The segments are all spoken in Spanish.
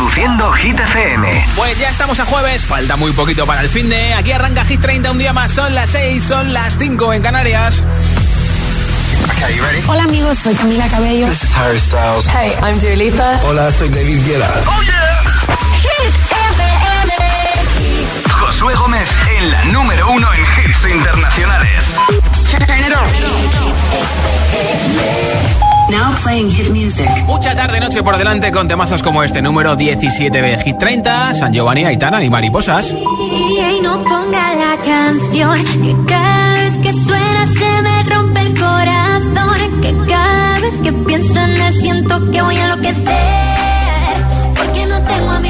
Reproduciendo Hit FM. Pues ya estamos a jueves, falta muy poquito para el fin de. Aquí arranca Hit 30 un día más. Son las 6, son las 5 en Canarias. Hola amigos, soy Camila Cabello. This is Harry Styles. Hey, I'm Dua Lipa. Hola, soy David Guetta. Oh yeah. Hit FM. Josué Gómez en la número uno en hits internacionales. Now playing hit music. Mucha tarde noche por delante con temazos como este número 17 de Hit 30, San Giovanni, Aitana y Mariposas. Y no ponga la canción que cada vez que suena se me rompe el corazón, que cada vez que pienso en él siento que voy a enloquecer, porque no tengo a mi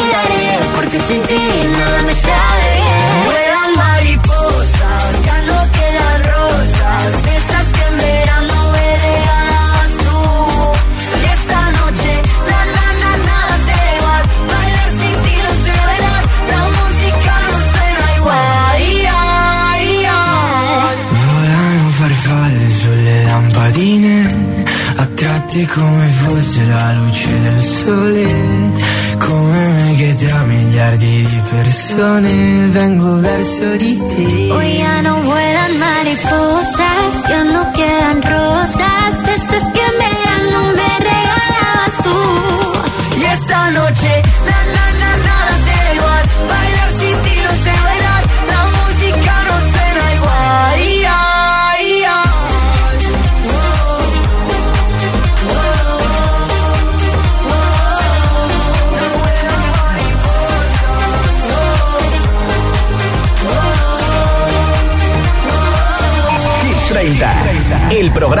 I.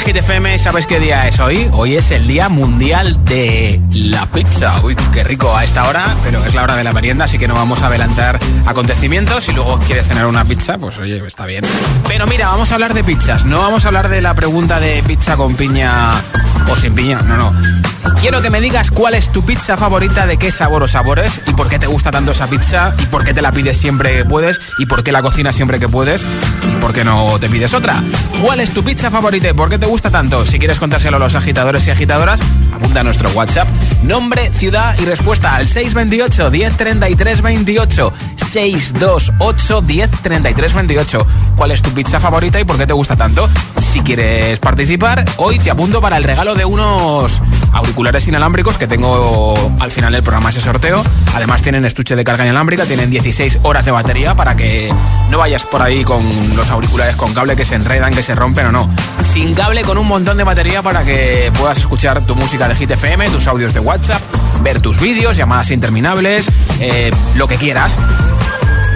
Hit 30 en Hit FM. ¿Sabes qué día es hoy? Hoy es el Día Mundial de la Pizza. Uy, qué rico a esta hora, pero es la hora de la merienda, así que no vamos a adelantar acontecimientos. Si luego quieres cenar una pizza, pues oye, está bien. Pero mira, vamos a hablar de pizzas. No vamos a hablar de la pregunta de pizza con piña o sin piña. No, no. Quiero que me digas cuál es tu pizza favorita, de qué sabor o sabores y por qué te gusta tanto esa pizza y por qué te la pides siempre que puedes y por qué la cocinas siempre que puedes y por qué no te pides otra. ¿Cuál es tu pizza favorita y por qué te gusta tanto? Si quieres contárselo a los agitadores y agitadoras, apunta a nuestro WhatsApp. Nombre, ciudad y respuesta al 628 1033 28. 628 1033 28. ¿Cuál es tu pizza favorita y por qué te gusta tanto? Si quieres participar, hoy te apunto para el regalo de unos auriculares inalámbricos que tengo al final del programa ese sorteo. Además tienen estuche de carga inalámbrica, tienen 16 horas de batería para que no vayas por ahí con los auriculares con cable que se enredan, que se rompen o no. Sin cable con un montón de batería para que puedas escuchar tu música de Hit FM, tus audios de WhatsApp, ver tus vídeos, llamadas interminables, eh, lo que quieras.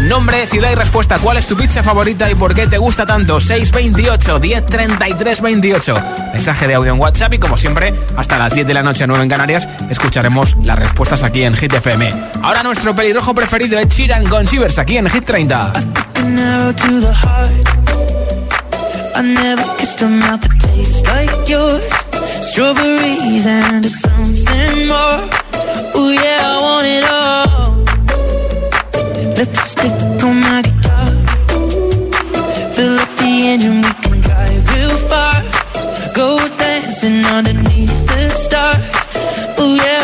Nombre, ciudad y respuesta. ¿Cuál es tu pizza favorita y por qué te gusta tanto? 628 1033 28. Mensaje de audio en WhatsApp y como siempre, hasta las 10 de la noche, 9 en Canarias, escucharemos las respuestas aquí en Hit FM. Ahora nuestro pelirrojo preferido es Chiran con aquí en Hit 30. Tastes like yours. Strawberries and something more. Ooh yeah, I want it all. Lipstick on my guitar. Fill up the engine, we can drive real far. Go dancing underneath the stars. Ooh yeah,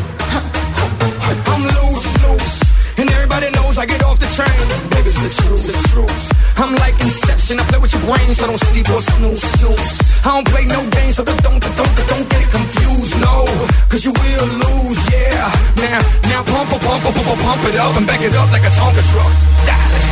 I get off the train. Baby, it's the truth, the truth. I'm like Inception. I play with your brain, so don't sleep or snooze, snooze. I don't play no games, so don't, don't, don't, don't get it confused, no. Cause you will lose, yeah. Now, now pump, pump, pump, pump, pump, pump it up and back it up like a Tonka truck. Dale.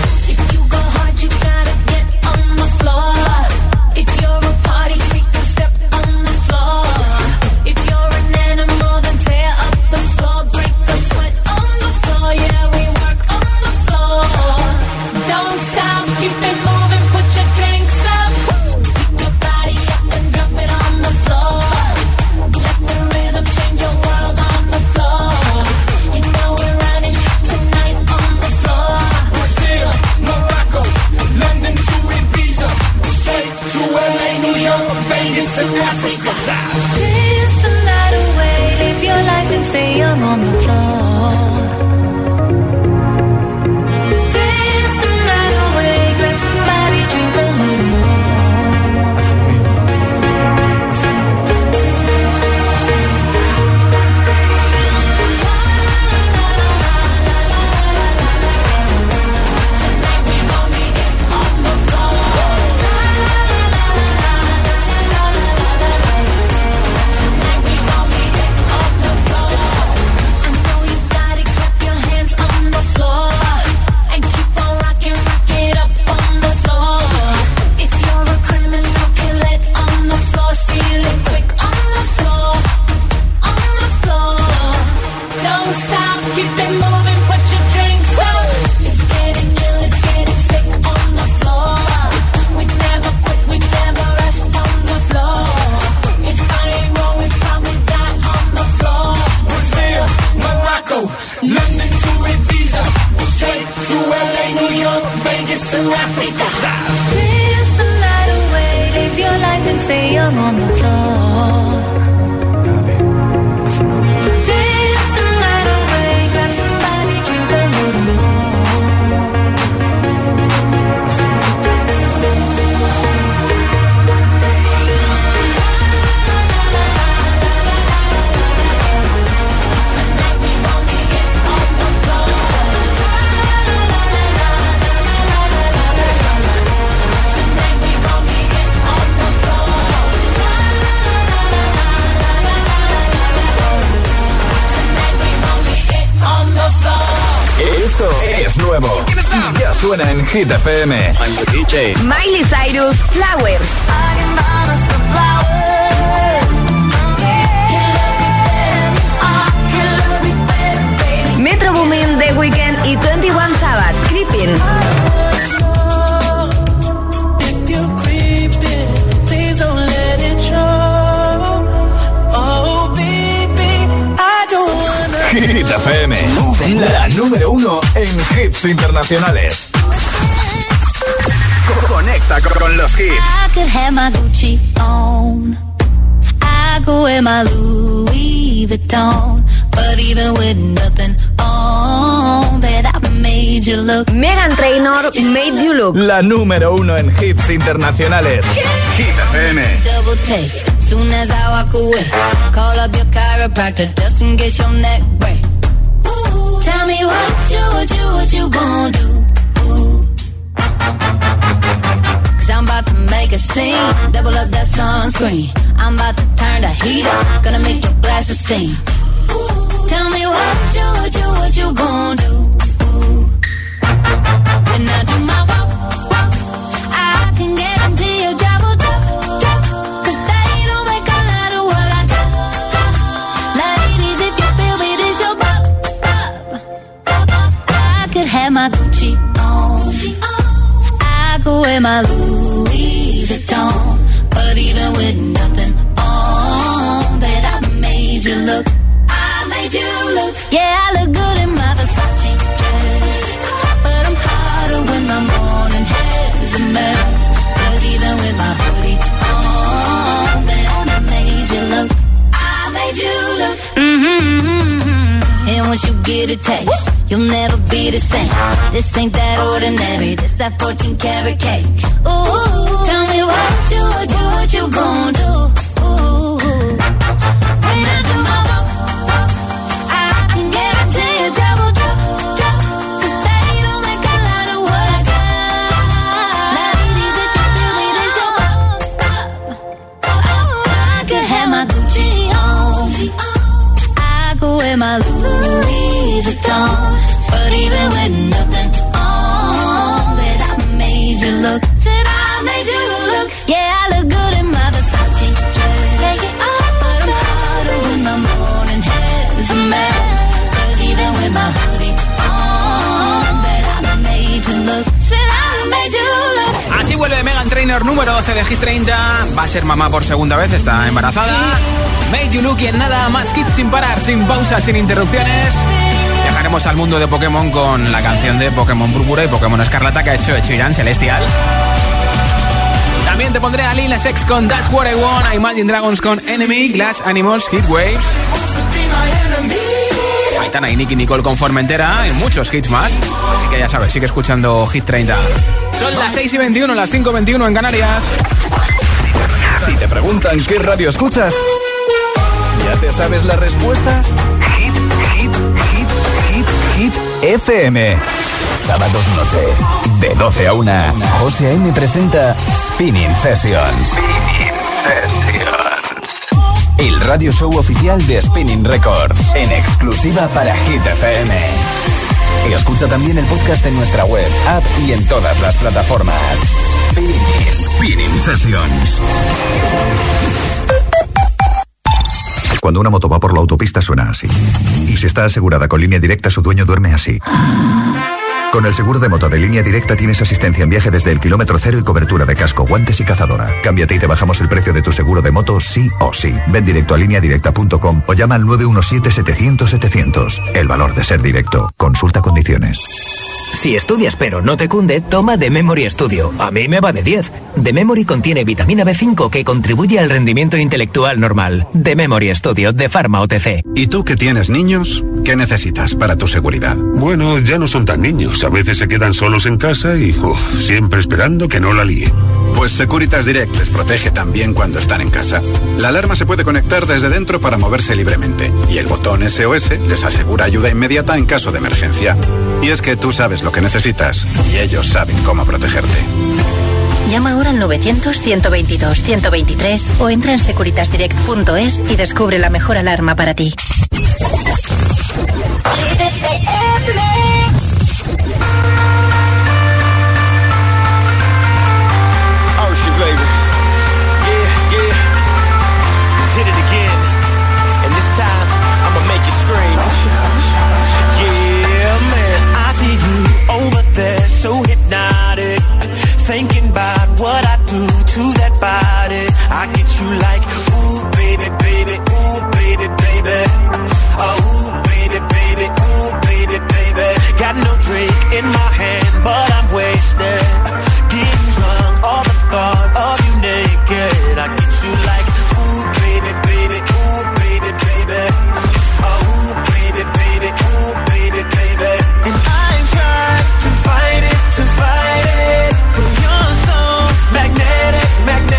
Hit. Miley Cyrus, Flowers. Metro Boomin, The Weeknd y 21 Sabbath, Creeping. If you're creeping, please don't let it show. Oh, baby, I don't wanna. Hit FM. La número uno en hits internacionales. Conecta con los hits. I could have my Gucci on. I go wear my Louis Vuitton. But even with nothing on, bet I made you look. Megan Trainor, Made You Look. La número uno en hits internacionales. Hit FM. Double take. Soon as I walk away, call up your chiropractor just in case your neck break. Tell me what you, what you, what you gonna do? About to make a scene. Double up that sunscreen. I'm about to turn the heat up. Gonna make your glasses steam. Ooh, Tell me what you, what you, what you gonna do? When I do my walk, walk, I can guarantee your job will drop, drop. Cause they don't make a lot of what I got. got. Ladies, if you feel me, this your bop, bop, bop, bop. I could have my Gucci on. on. I could wear my Louis even with nothing on, but I made you look. I made you look. Yeah, I look good in my Versace dress, but I'm hotter when my morning hair's a mess. Cause even with my hoodie on, but I made you look. I made you look. Mm-hmm. And once you get a taste. You'll never be the same. This ain't that ordinary. This that 14 karat cake. Ooh. Me you, what you, what you gon' do? When I can guarantee you trouble, trouble, trouble. 'Cause they don't make a lot of what I got. You feel me, this cup. I could have my Gucci. I could wear my Louis Vuitton. But even with nothing on, bet I made look. Said I made you Trainer número 12 de Hit 30. Va a ser mamá por segunda vez, está embarazada. Made You Look y en nada más kits sin parar, sin pausas, sin interrupciones. Viajaremos al mundo de Pokémon con la canción de Pokémon Púrpura y Pokémon Escarlata que ha hecho Chiran Celestial. También te pondré a Lil Nas X con That's What I Want, a Imagine Dragons con Enemy, Glass Animals, Hit Waves. Aitana y Nicky Nicole con Formentera y muchos hits más. Así que ya sabes, sigue escuchando Hit 30. Son las 6 y 21, las 5 y 21 en Canarias. Si te preguntan qué radio escuchas, ¿ya te sabes la respuesta? Hit, hit, hit, hit, hit, FM. Sábados noche, de 12 a 1, José A.M. presenta Spinning Sessions. El radio show oficial de Spinning Records, en exclusiva para Hit FM. Y escucha también el podcast en nuestra web, app y en todas las plataformas. Spinning, Spinning Sessions. Cuando una moto va por la autopista suena así. Y si está asegurada con línea directa, su dueño duerme así. Con el seguro de moto de línea directa tienes asistencia en viaje desde el kilómetro cero y cobertura de casco, guantes y cazadora. Cámbiate y te bajamos el precio de tu seguro de moto sí o sí. Ven directo a lineadirecta.com o llama al 917-700-700. El valor de ser directo. Consulta condiciones. Si estudias pero no te cunde, toma The Memory Studio. A mí me va de 10. The Memory contiene vitamina B5 que contribuye al rendimiento intelectual normal. The Memory Studio de Pharma OTC. ¿Y tú que tienes niños? ¿Qué necesitas para tu seguridad? Bueno, ya no son tan niños. A veces se quedan solos en casa y uf, siempre esperando que no la líe. Pues Securitas Direct les protege también cuando están en casa. La alarma se puede conectar desde dentro para moverse libremente y el botón SOS les asegura ayuda inmediata en caso de emergencia. Y es que tú sabes lo que necesitas y ellos saben cómo protegerte. Llama ahora al 900-122-123 o entra en securitasdirect.es y descubre la mejor alarma para ti. so hypnotic. Thinking about what I do to that body. I get you like, ooh, baby, baby, ooh, baby, baby. Uh, ooh, baby, baby, ooh, baby, baby. Got no drink in my hand, but I'm wasted. Getting drunk, on the thought of you naked. I get you like, magnetic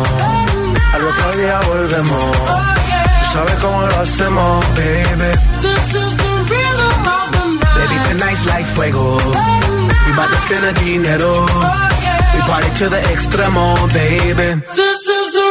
Otro día volvemos. Tú sabes cómo lo hacemos, baby. This is the rhythm of the night. Baby, tonight's like fuego. We bout to spend the dinero. We party to the extremo, baby. This is the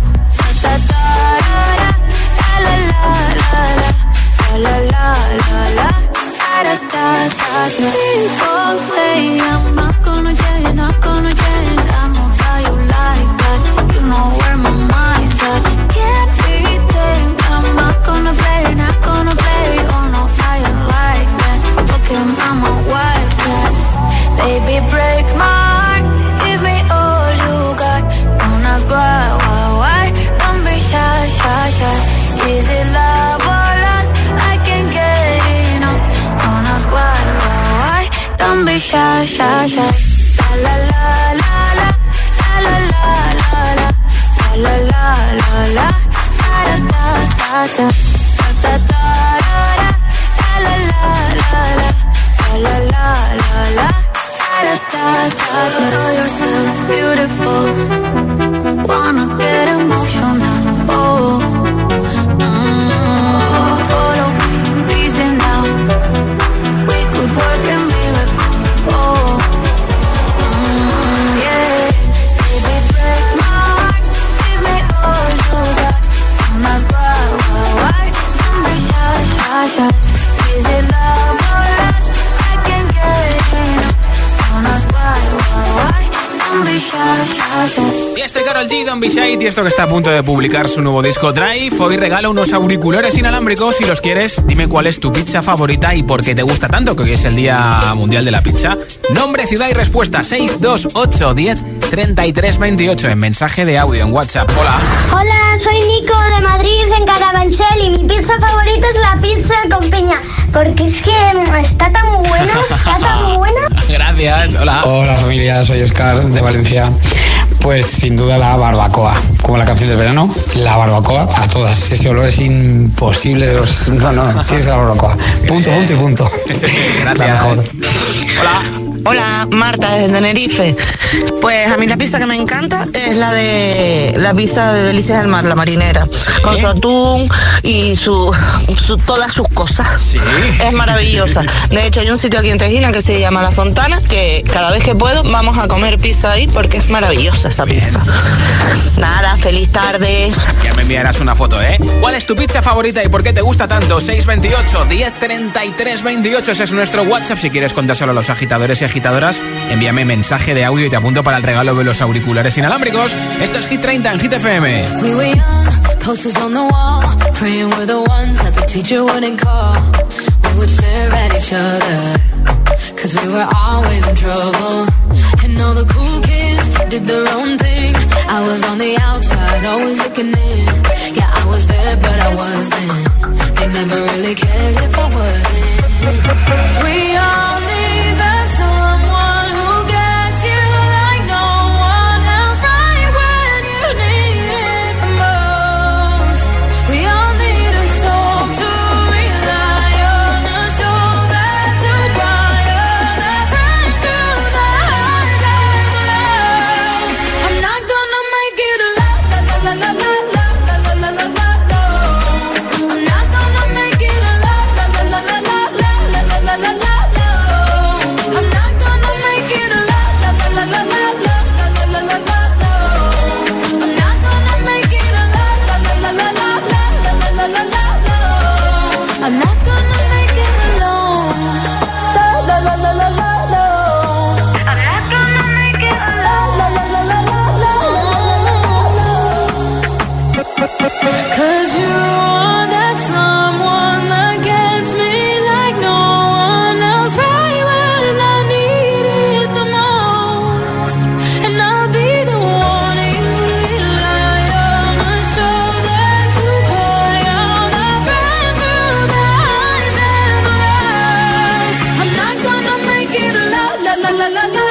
la la da da da People say I'm not gonna change, not gonna change. I know how you like that. You know where my mind's at. Can't be tamed. I'm not gonna play, not gonna play. Oh no, I ain't like that. Fuck him, I'm a wildcat. Baby, break my heart. Give me all you got. Don't ask why, why, why. Don't be shy, shy, shy. Is it love shy, shy, shy. Don Bishait y esto que está a punto de publicar su nuevo disco Drive. Hoy regala unos auriculares inalámbricos. Si los quieres, dime cuál es tu pizza favorita y por qué te gusta tanto, que hoy es el Día Mundial de la Pizza. Nombre, ciudad y respuesta 62810 103328 en mensaje de audio en WhatsApp. Hola. Hola, soy Nico de Madrid, en Carabanchel, y mi pizza favorita es la pizza con piña, porque es que está tan buena, está tan buena. Gracias. Hola. Hola familia, soy Oscar de Valencia. Pues sin duda la barbacoa, como la canción del verano, la barbacoa a todas. Ese olor es imposible. de los- No, no, tienes la barbacoa. Punto, punto y punto. La mejor. Hola, Marta desde Tenerife. Pues a mí la pizza que me encanta es la de la pizza de Delicias del Mar, la marinera, con su atún y su, su- todas sus cosas. Es maravillosa. De hecho, hay un sitio aquí en Tejina que se llama La Fontana, que cada vez que puedo vamos a comer pizza ahí porque es maravillosa esa pizza. Nada, feliz tarde. Ya me enviarás una foto, ¿eh? ¿Cuál es tu pizza favorita y por qué te gusta tanto? 628 1033 28 ese es nuestro WhatsApp. Si quieres contárselo a los agitadores y agitadoras, envíame mensaje de audio y te apunto para el regalo de los auriculares inalámbricos. Esto es Hit 30 en Hit FM. We were young, posters on the wall, praying we're the ones that the teacher wouldn't call. We would stare at each other, cause we were always in trouble. And all the cool kids did their own thing. I was on the outside, always looking in. Yeah, I was there, but I wasn't. They never really cared if I wasn't. We all need that la la la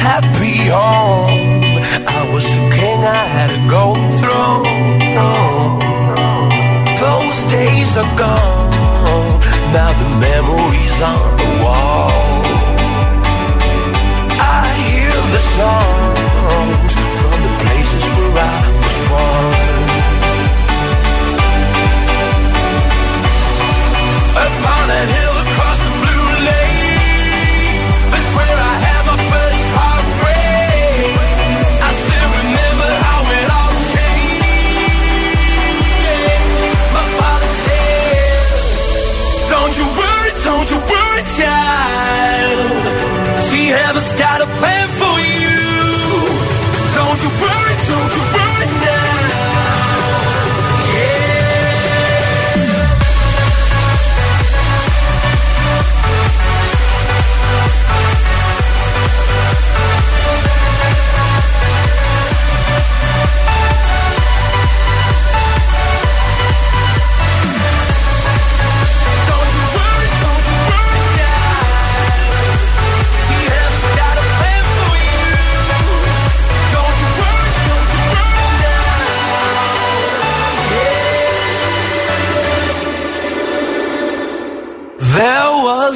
Happy home, I was a king, I had a golden throne. Those days are gone, now the memories on the wall. I hear the songs from the places where I was born. Upon that hill you were a child. She ever started plan for you. Don't you worry.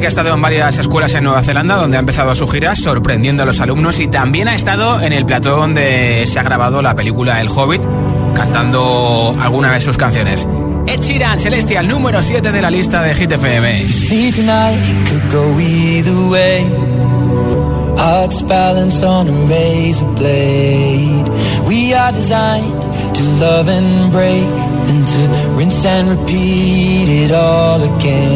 que ha estado en varias escuelas en Nueva Zelanda, donde ha empezado su gira sorprendiendo a los alumnos y también ha estado en el plató donde se ha grabado la película El Hobbit, cantando alguna de sus canciones. Ed Sheeran, Celestial, número 7 de la lista de Hit FM. Hearts balanced on a razor blade. We are designed to love and break and to rinse and repeat it all again.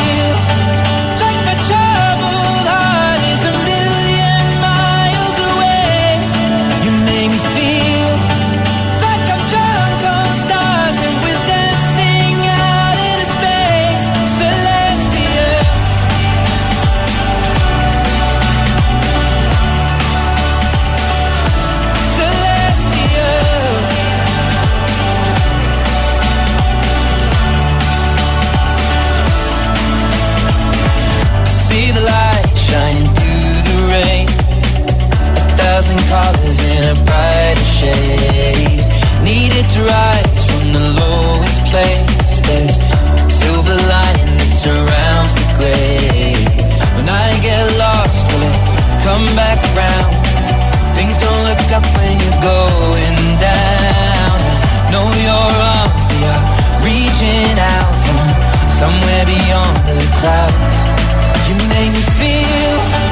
it rise from the lowest place. Silver that surrounds the gray. When I get lost, will it come back round? Things don't look up when you're going down. Know your arms, are reaching out from somewhere beyond the clouds. You make me feel.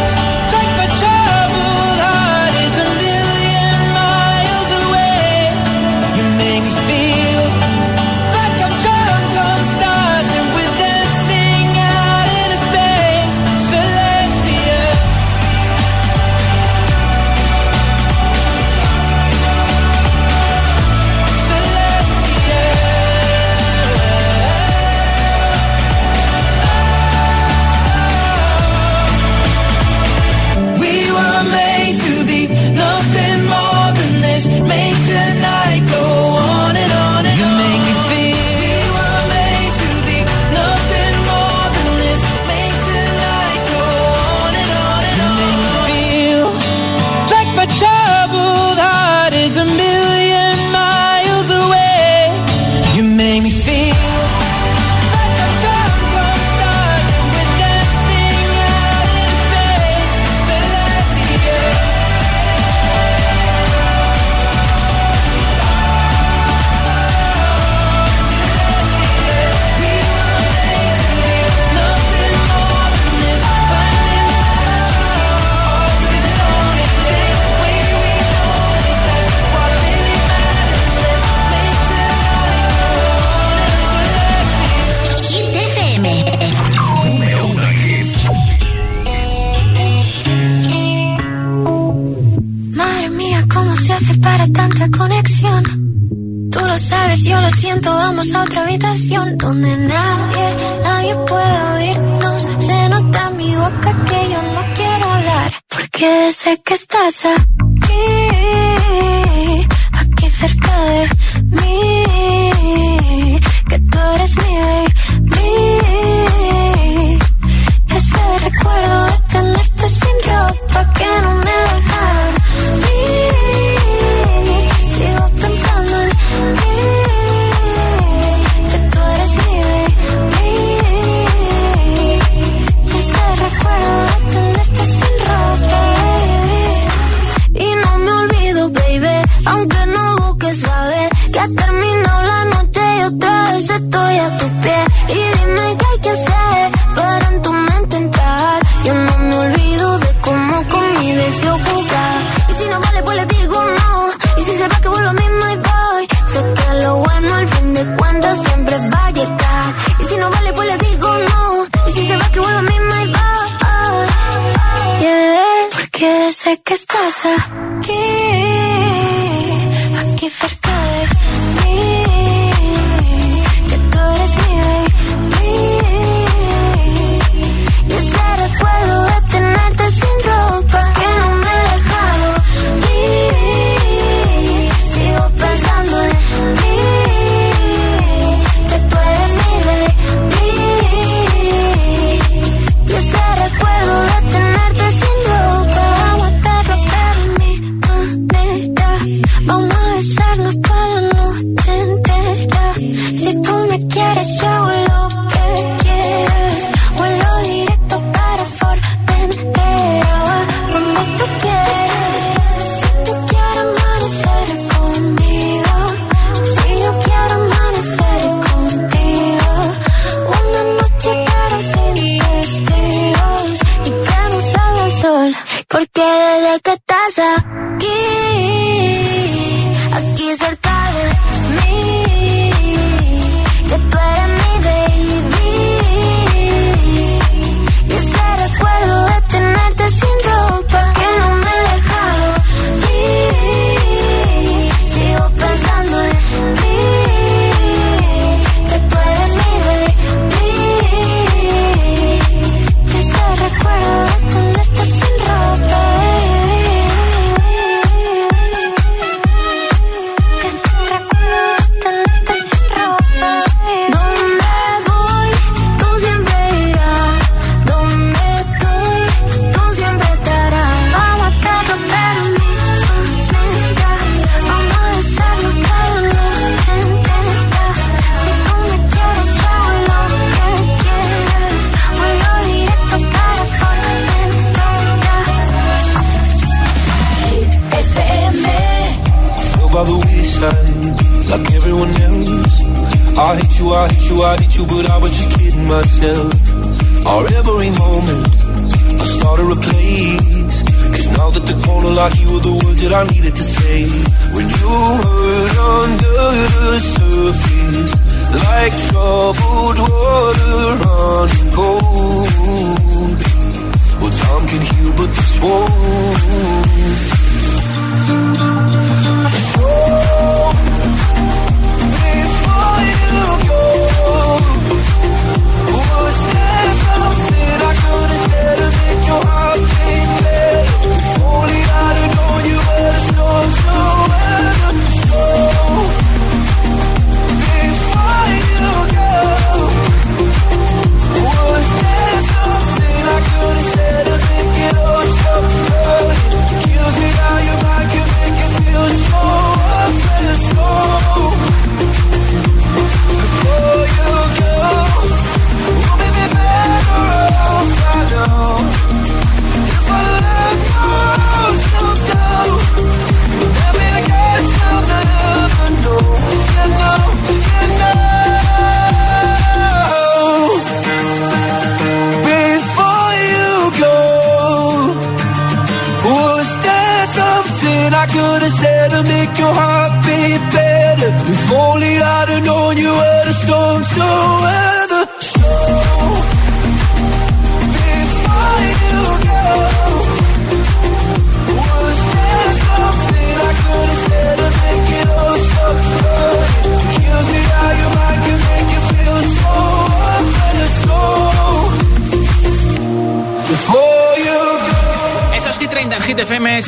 estoy a tu pie.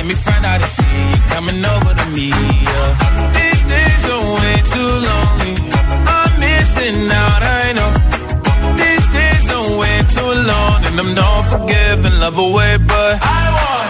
Let me find out and see you coming over to me. Yeah. These days are way too lonely. I'm missing out, I know. These days are way too long, and I'm not forgiving, love away, but I want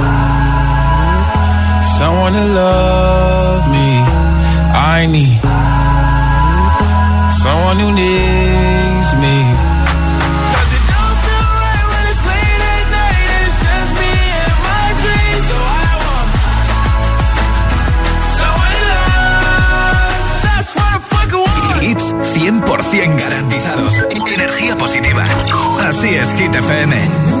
I need someone who needs me. 100% garantizados. Energía positiva. Así es, Hit FM.